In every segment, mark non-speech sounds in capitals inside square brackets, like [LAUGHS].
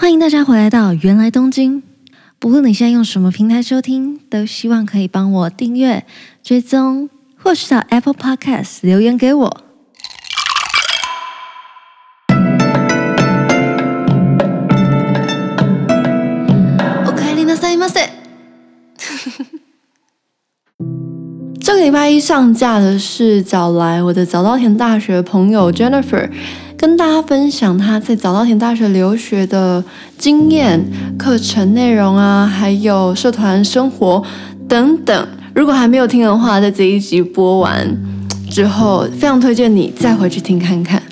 欢迎大家回来到芫来东京。不论你现在用什么平台收听，都希望可以帮我订阅、追踪，或是到 Apple Podcast 留言给我。おかえりなさいませ。[LAUGHS] 这个礼拜一上架的是早来我的早稻田大学朋友 Jennifer。 跟大家分享他在早稻田大学留学的经验、课程内容啊，还有社团生活等等。如果还没有听的话，在这一集播完之后，非常推荐你再回去听看看。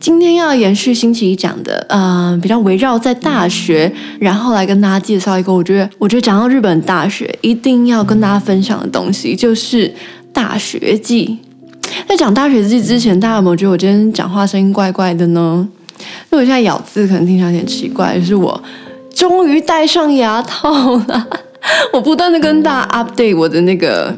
今天要延续星期一讲的，嗯、呃，比较围绕在大学，然后来跟大家介绍一个我觉得，我觉得讲到日本大学一定要跟大家分享的东西，就是大学记。在讲大学日记之前，大家有没有觉得我今天讲话声音怪怪的呢？因为我现在咬字可能听起来有点奇怪，就是我终于戴上牙套了。[LAUGHS] 我不断的跟大家 update 我的那个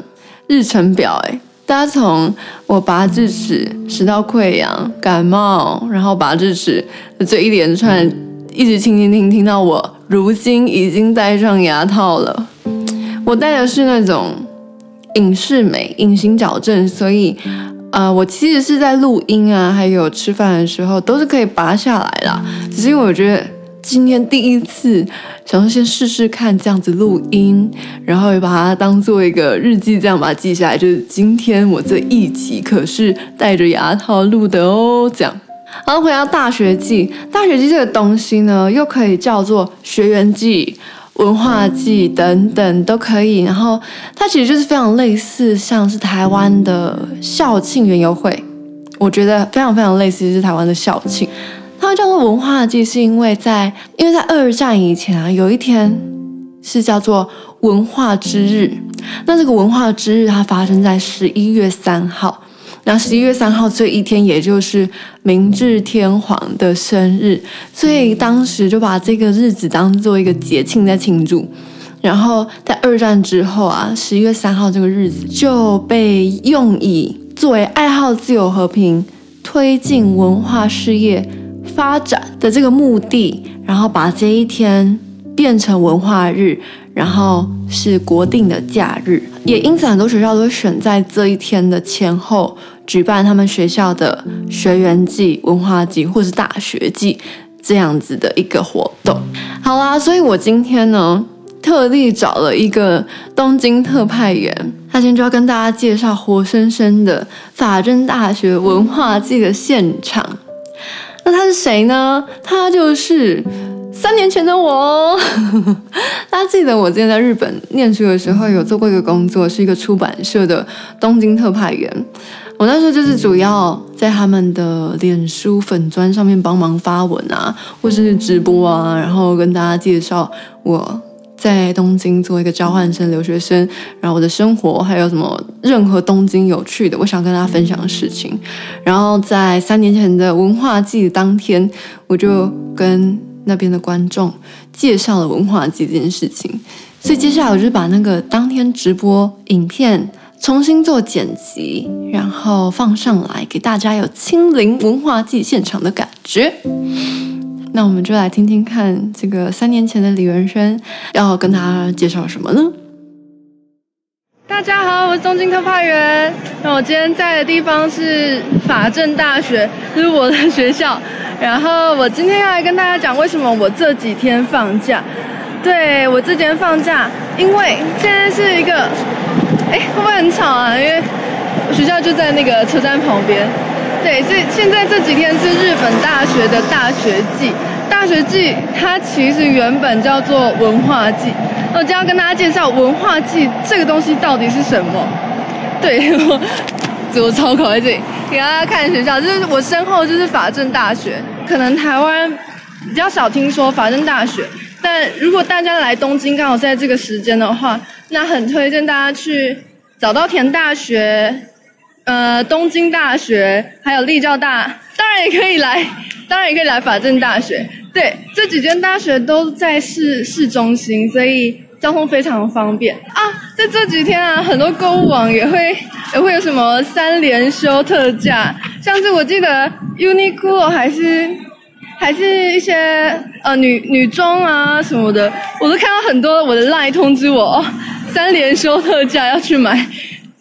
日程表，哎，大家从我拔智齿、食道溃疡、感冒，然后拔智齿这一连串，一直听听听听到我如今已经戴上牙套了。我戴的是那种隐适美隐形矫正，所以。啊、呃，我其实是在录音啊，还有吃饭的时候都是可以拔下来啦。只是因为我觉得今天第一次，想说先试试看这样子录音，然后也把它当做一个日记这样把它记下来。就是今天我这一集可是戴着牙套录的哦，这样。然后回到大学季，大学季这个东西呢，又可以叫做学园记。文化祭等等都可以，然后它其实就是非常类似，像是台湾的校庆园游会，我觉得非常非常类似，是台湾的校庆。它叫做文化祭，是因为在因为在二战以前啊，有一天是叫做文化之日，那这个文化之日它发生在十一月三号。那十一月三号这一天，也就是明治天皇的生日，所以当时就把这个日子当做一个节庆在庆祝。然后在二战之后啊，十一月三号这个日子就被用以作为爱好自由和平、推进文化事业发展的这个目的，然后把这一天变成文化日，然后是国定的假日，也因此很多学校都选在这一天的前后。举办他们学校的学园祭、文化祭，或是大学祭这样子的一个活动。好啦，所以我今天呢，特地找了一个东京特派员，他今天就要跟大家介绍活生生的法政大学文化祭的现场。那他是谁呢？他就是三年前的我。[LAUGHS] 大家记得我之前在日本念书的时候，有做过一个工作，是一个出版社的东京特派员。我那时候就是主要在他们的脸书粉砖上面帮忙发文啊，或是直播啊，然后跟大家介绍我在东京做一个交换生留学生，然后我的生活还有什么任何东京有趣的，我想跟大家分享的事情。然后在三年前的文化祭当天，我就跟那边的观众介绍了文化祭这件事情。所以接下来我就把那个当天直播影片。重新做剪辑，然后放上来给大家有亲临文化祭现场的感觉。那我们就来听听看，这个三年前的李元轩要跟大家介绍什么呢？大家好，我是东京特派员。那我今天在的地方是法政大学，这是我的学校。然后我今天要来跟大家讲，为什么我这几天放假。对，我这几天放假，因为现在是一个。哎，会不会很吵啊？因为学校就在那个车站旁边。对，这现在这几天是日本大学的大学季。大学季它其实原本叫做文化季。那我今天要跟大家介绍文化季这个东西到底是什么。对，[LAUGHS] 我我超考在这里，给大家看学校。就是我身后就是法政大学。可能台湾比较少听说法政大学，但如果大家来东京刚好在这个时间的话。那很推荐大家去早稻田大学、呃东京大学，还有立教大，当然也可以来，当然也可以来法政大学。对，这几间大学都在市市中心，所以交通非常方便啊。在这几天啊，很多购物网也会也会有什么三连休特价，像是我记得 Uniqlo 还是。还是一些呃女女装啊什么的，我都看到很多我的 LINE 通知我，三连休特价要去买。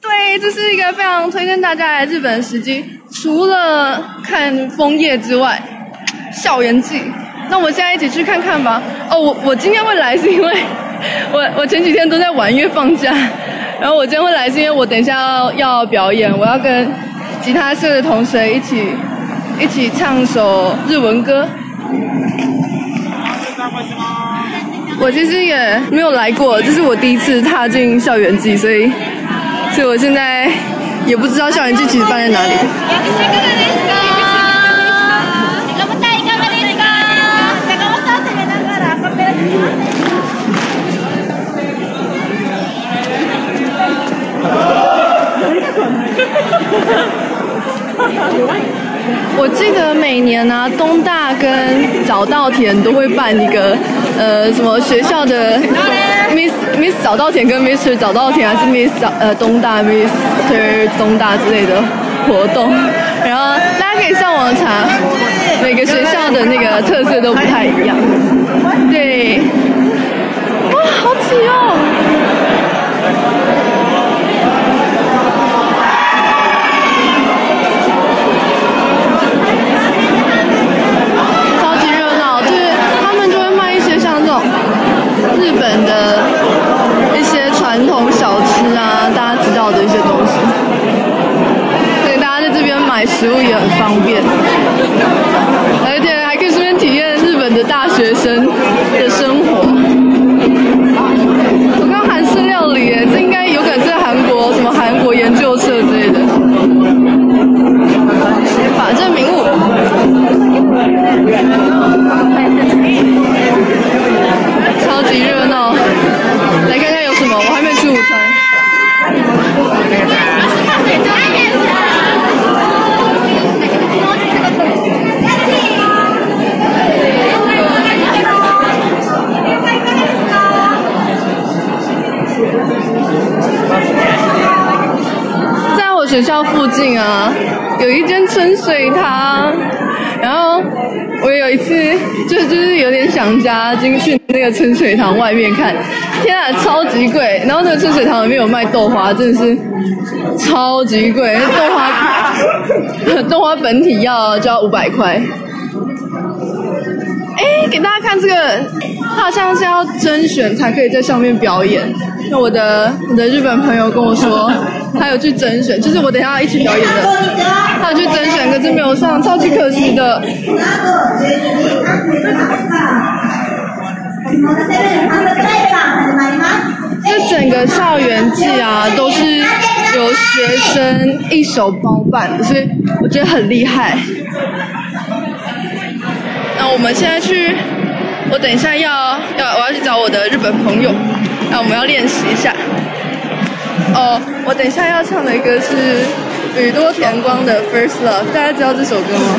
对，这是一个非常推荐大家来日本的时机。除了看枫叶之外，校园季。那我们现在一起去看看吧。哦，我我今天会来是因为 [LAUGHS] 我我前几天都在玩，因为放假。然后我今天会来是因为我等一下要要表演，我要跟吉他社的同学一起一起唱首日文歌。我其实也没有来过，这是我第一次踏进校园季，所以所以我现在也不知道校园季其实办在哪里。我记得每年呢、啊，东大跟早稻田都会办一个，呃，什么学校的 Miss Miss 早稻田跟 Miss 早稻田，还是 Miss 呃东大 Mr 东大之类的活动。然后大家可以上网查，每个学校的那个特色都不太一样。对，我还没吃午餐。学校附近啊，有一间春水堂，一次就就是有点想家，进去那个春水堂外面看，天啊，超级贵！然后那个春水堂里面有卖豆花，真的是超级贵，豆花 [LAUGHS] 豆花本体要就要五百块。哎，给大家看这个，它好像是要甄选才可以在上面表演。那我的我的日本朋友跟我说。他有去甄选，就是我等下要一起表演的。他有去甄选，可是没有上，超级可惜的。这整个校园季啊，都是由学生一手包办，所以我觉得很厉害。那我们现在去，我等一下要要我要去找我的日本朋友，那我们要练习一下。哦，我等一下要唱的歌是宇多田光的《First Love》，大家知道这首歌吗？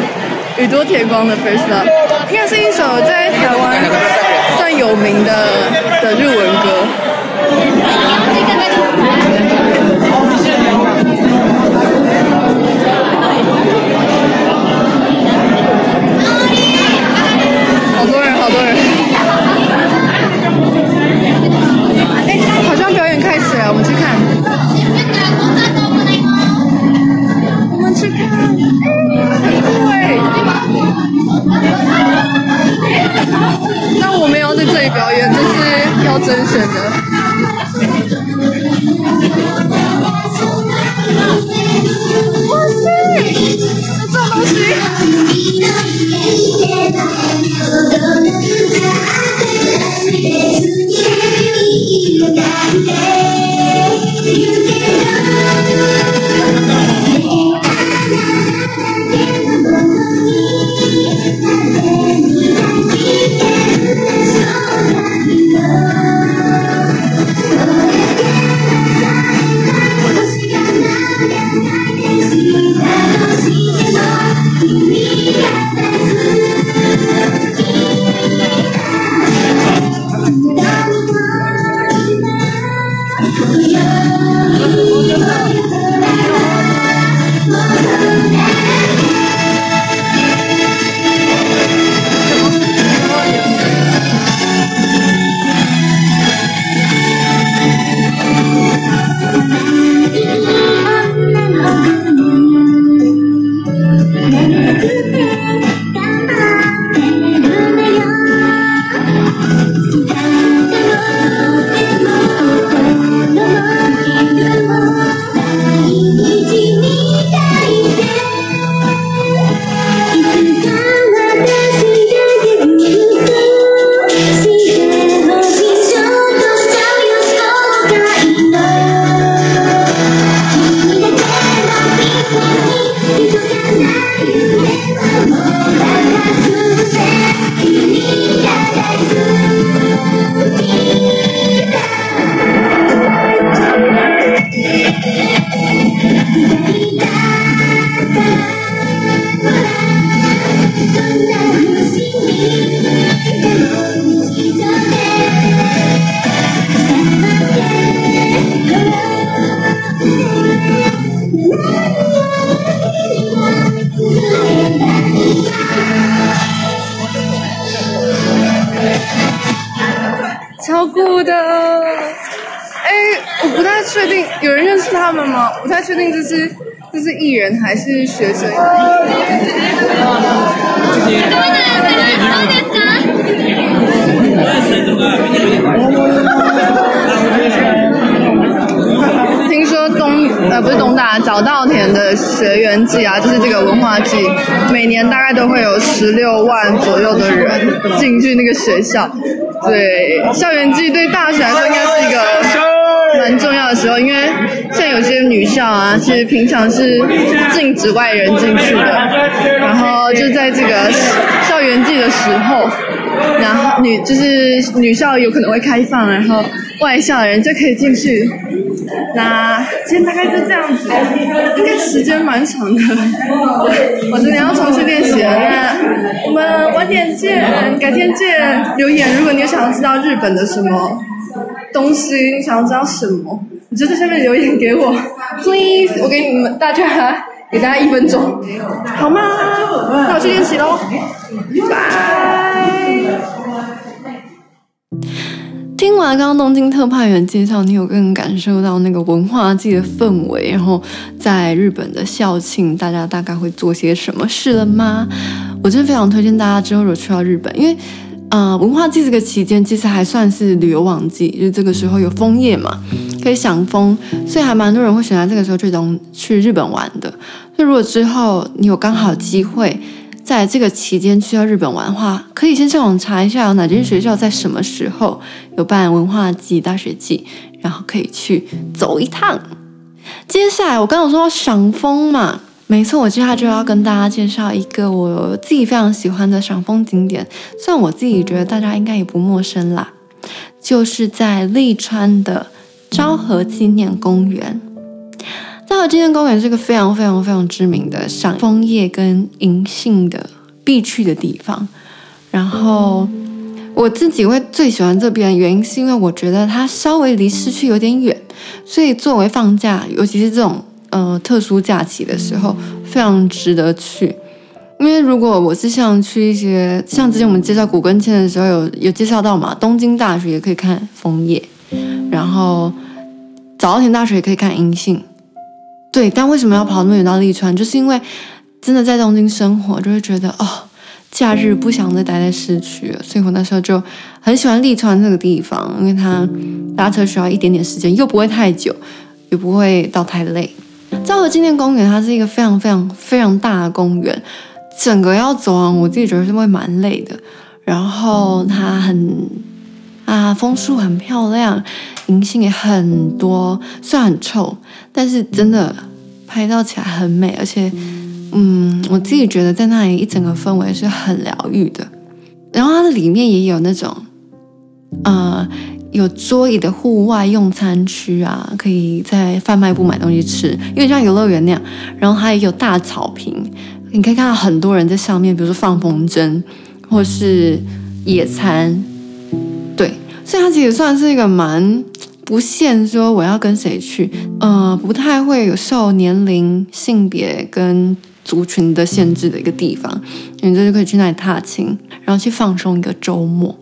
宇多田光的《First Love》应该是一首在台湾算有名的的日文歌。I'm 他们吗？我不太确定这是这是艺人还是学生。听说东呃不是东大早稻田的学员季啊，就是这个文化季，每年大概都会有十六万左右的人进去那个学校。对，校园季对大学来说应该是一个。重要的时候，因为像有些女校啊，其实平常是禁止外人进去的，然后就在这个校园季的时候，然后女就是女校有可能会开放，然后外校的人就可以进去。那今天大概就这样子，应该时间蛮长的。我今天要重新练习了，那我们晚点见，改天见。留言，如果你想要知道日本的什么。东西，你想要知道什么？你就在下面留言给我，please。我给你们大家，给大家一分钟，好吗？那我去练习喽，拜。听完刚刚东京特派员介绍，你有更感受到那个文化季的氛围？然后在日本的校庆，大家大概会做些什么事了吗？我真的非常推荐大家之后如果去到日本，因为。啊、文化季这个期间其实还算是旅游旺季，就是这个时候有枫叶嘛，可以赏枫，所以还蛮多人会选择这个时候去东去日本玩的。所以如果之后你有刚好机会在这个期间去到日本玩的话，可以先上网查一下有哪间学校在什么时候有办文化季、大学季，然后可以去走一趟。接下来我刚刚说到赏枫嘛。没错，我接下来就要跟大家介绍一个我自己非常喜欢的赏枫景点，虽然我自己觉得大家应该也不陌生啦，就是在立川的昭和纪念公园。昭和纪念公园是个非常非常非常知名的赏枫叶跟银杏的必去的地方。然后我自己会最喜欢这边，原因是因为我觉得它稍微离市区有点远，所以作为放假，尤其是这种。呃，特殊假期的时候非常值得去，因为如果我是像去一些像之前我们介绍古根签的时候有有介绍到嘛，东京大学也可以看枫叶，然后早稻田大学也可以看银杏，对，但为什么要跑那么远到立川？就是因为真的在东京生活就会觉得哦，假日不想再待在市区，所以我那时候就很喜欢立川这个地方，因为它搭车需要一点点时间，又不会太久，也不会到太累。昭和纪念公园，它是一个非常非常非常大的公园，整个要走完，我自己觉得是会蛮累的。然后它很啊，枫树很漂亮，银杏也很多，虽然很臭，但是真的拍照起来很美，而且嗯，我自己觉得在那里一整个氛围是很疗愈的。然后它的里面也有那种呃。有桌椅的户外用餐区啊，可以在贩卖部买东西吃，因为像游乐园那样。然后它也有大草坪，你可以看到很多人在上面，比如说放风筝，或是野餐。所以它其实算是一个蛮不限说我要跟谁去，呃，不太会有受年龄、性别跟族群的限制的一个地方，你就可以去那里踏青，然后去放松一个周末。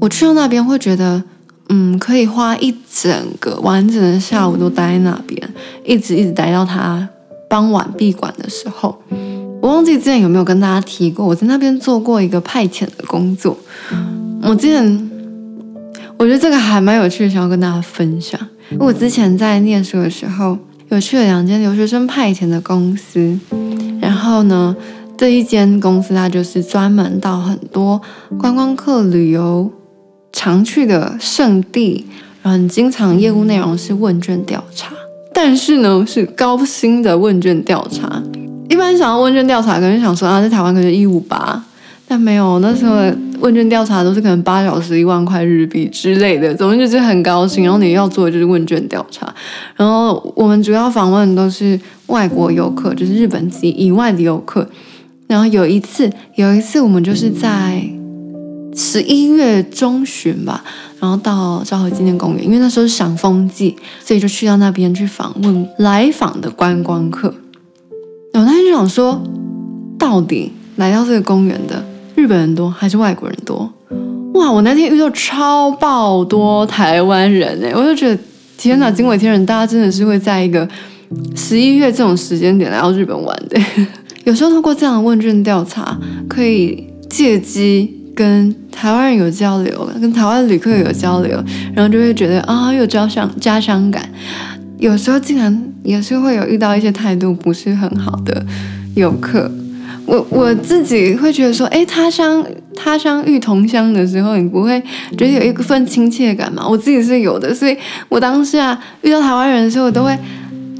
我去到那边会觉得。嗯，可以花一整个完整的下午都待在那边，一直一直待到他傍晚闭馆的时候。我忘记之前有没有跟大家提过，我在那边做过一个派遣的工作。我之前我觉得这个还蛮有趣的，想要跟大家分享。我之前在念书的时候，有去了两间留学生派遣的公司，然后呢，这一间公司它就是专门到很多观光客旅游。常去的圣地，然后经常业务内容是问卷调查，但是呢是高薪的问卷调查。一般想要问卷调查，可能想说啊，在台湾可能一五八，但没有，那时候问卷调查都是可能八小时一万块日币之类的，总之就是很高薪。然后你要做的就是问卷调查，然后我们主要访问的都是外国游客，就是日本籍以外的游客。然后有一次，有一次我们就是在。十一月中旬吧，然后到昭和纪念公园，因为那时候是赏枫季，所以就去到那边去访问来访的观光客。然后那天就想说，到底来到这个公园的日本人多还是外国人多？哇，我那天遇到超爆多台湾人哎，我就觉得天哪，惊为天人，大家真的是会在一个十一月这种时间点来到日本玩的。[LAUGHS] 有时候通过这样的问卷调查，可以借机跟台湾人有交流，跟台湾旅客有交流，然后就会觉得啊，有家乡家乡感。有时候竟然也是会有遇到一些态度不是很好的游客。我我自己会觉得说，哎，他乡他乡遇同乡的时候，你不会觉得有一份亲切感吗？我自己是有的，所以我当时啊遇到台湾人的时候，我都会，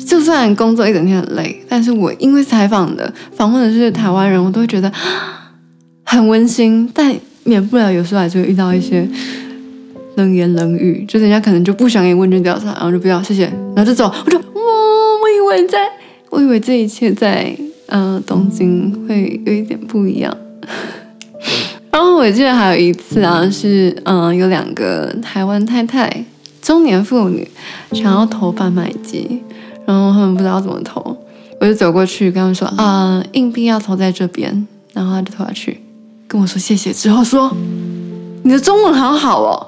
就算工作一整天很累，但是我因为采访的访问的是台湾人，我都会觉得很温馨，但免不了有时候还是会遇到一些冷言冷语，就人家可能就不想给你问卷调查，然后就不要谢谢，然后就走，我就哇，我以为在，我以为这一切在。嗯、呃，东京会有一点不一样。然后我记得还有一次啊，是嗯、呃，有两个台湾太太，中年妇女，想要投贩卖机，然后他们不知道怎么投，我就走过去跟他们说啊、呃，硬币要投在这边，然后他就投下去，跟我说谢谢，之后说你的中文好好哦，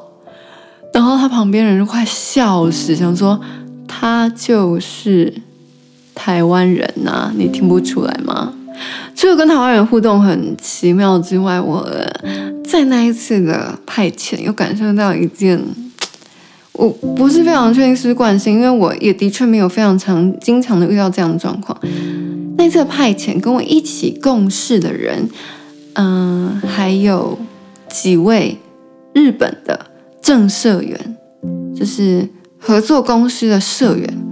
然后他旁边人就快笑死，想说他就是。台湾人呐、你听不出来吗？除了跟台湾人互动很奇妙之外，我在那一次的派遣又感受到一件，我不是非常确定是惯性，因为我也的确没有非常常经常的遇到这样的状况。那次派遣跟我一起共事的人，嗯、还有几位日本的正社员，就是合作公司的社员。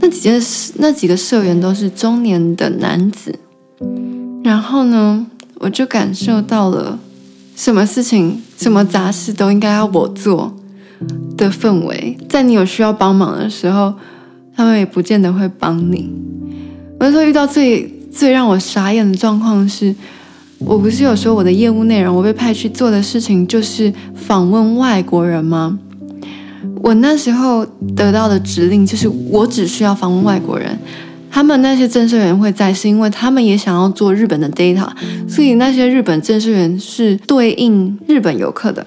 那几件事，那几个社员都是中年的男子，然后呢，我就感受到了什么事情、什么杂事都应该要我做的氛围。在你有需要帮忙的时候，他们也不见得会帮你。我那时候遇到最最让我傻眼的状况是，我不是有说我的业务内容，我被派去做的事情就是访问外国人吗？我那时候得到的指令就是，我只需要访问外国人。他们那些正式员会在，是因为他们也想要做日本的 data，所以那些日本正式员是对应日本游客的。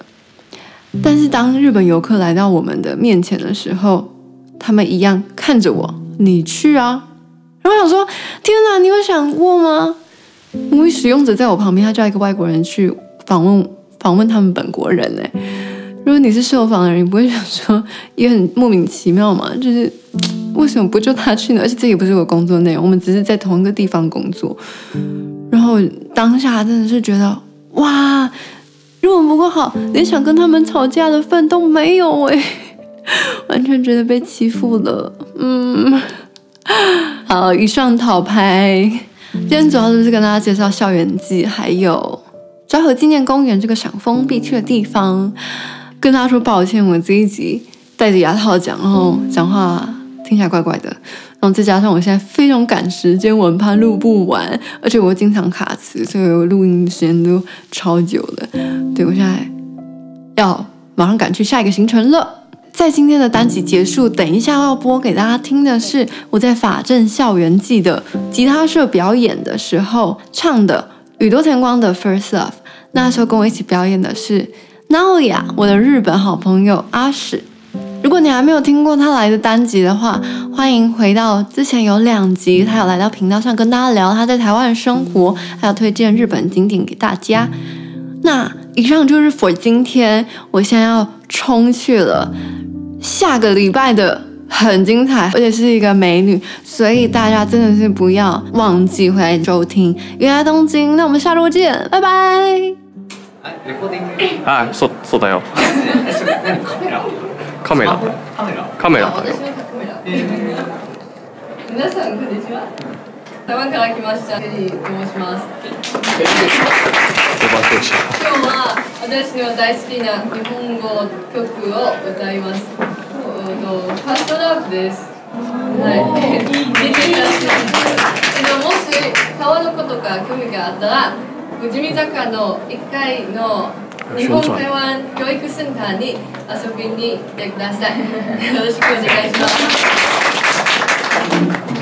但是当日本游客来到我们的面前的时候，他们一样看着我，你去啊。然后我想说，天哪，你有想过吗？因为使用者在我旁边，他叫一个外国人去访问访问他们本国人呢。如果你是受访的人，你不会想说也很莫名其妙嘛？就是为什么不就他去呢？而且这也不是我工作内容，我们只是在同一个地方工作。然后当下真的是觉得哇，日文不够好，连想跟他们吵架的份都没有哎，[LAUGHS] 完全觉得被欺负了。嗯，好，以上讨拍。今天主要就是跟大家介绍校园祭，还有昭和纪念公园这个赏枫必去的地方。跟他说抱歉，我这一集戴着牙套讲，然后讲话听起来怪怪的，然后再加上我现在非常赶时间，我很怕录不完，而且我经常卡词，所以我录音时间都超久了。对，我现在要马上赶去下一个行程了。在今天的单集结束，等一下要播给大家听的是我在法政校园季的吉他社表演的时候唱的宇多田光的《First Love》。那时候跟我一起表演的是。Naoya，我的日本好朋友阿史，如果你还没有听过他来的单集的话，欢迎回到之前有两集，他有来到频道上跟大家聊他在台湾的生活，还有推荐日本景点给大家。那以上就是 for 今天，我现在要冲去了下个礼拜的很精彩，而且是一个美女，所以大家真的是不要忘记回来收听。原来东京，那我们下周见，拜拜。啊，そうそうだよ。カメラ。カメラ。カメラ。皆さんこんにちは。台湾から来ましたケリーと申します。今日は私の大好きな日本语曲を歌います。ファーストラブです。はい。[LAUGHS] 见てください。もし川のことか兴味があったら。富士见坂の1阶の日本台湾教育センターに游びに来てください。[LAUGHS] よろしくお愿いします。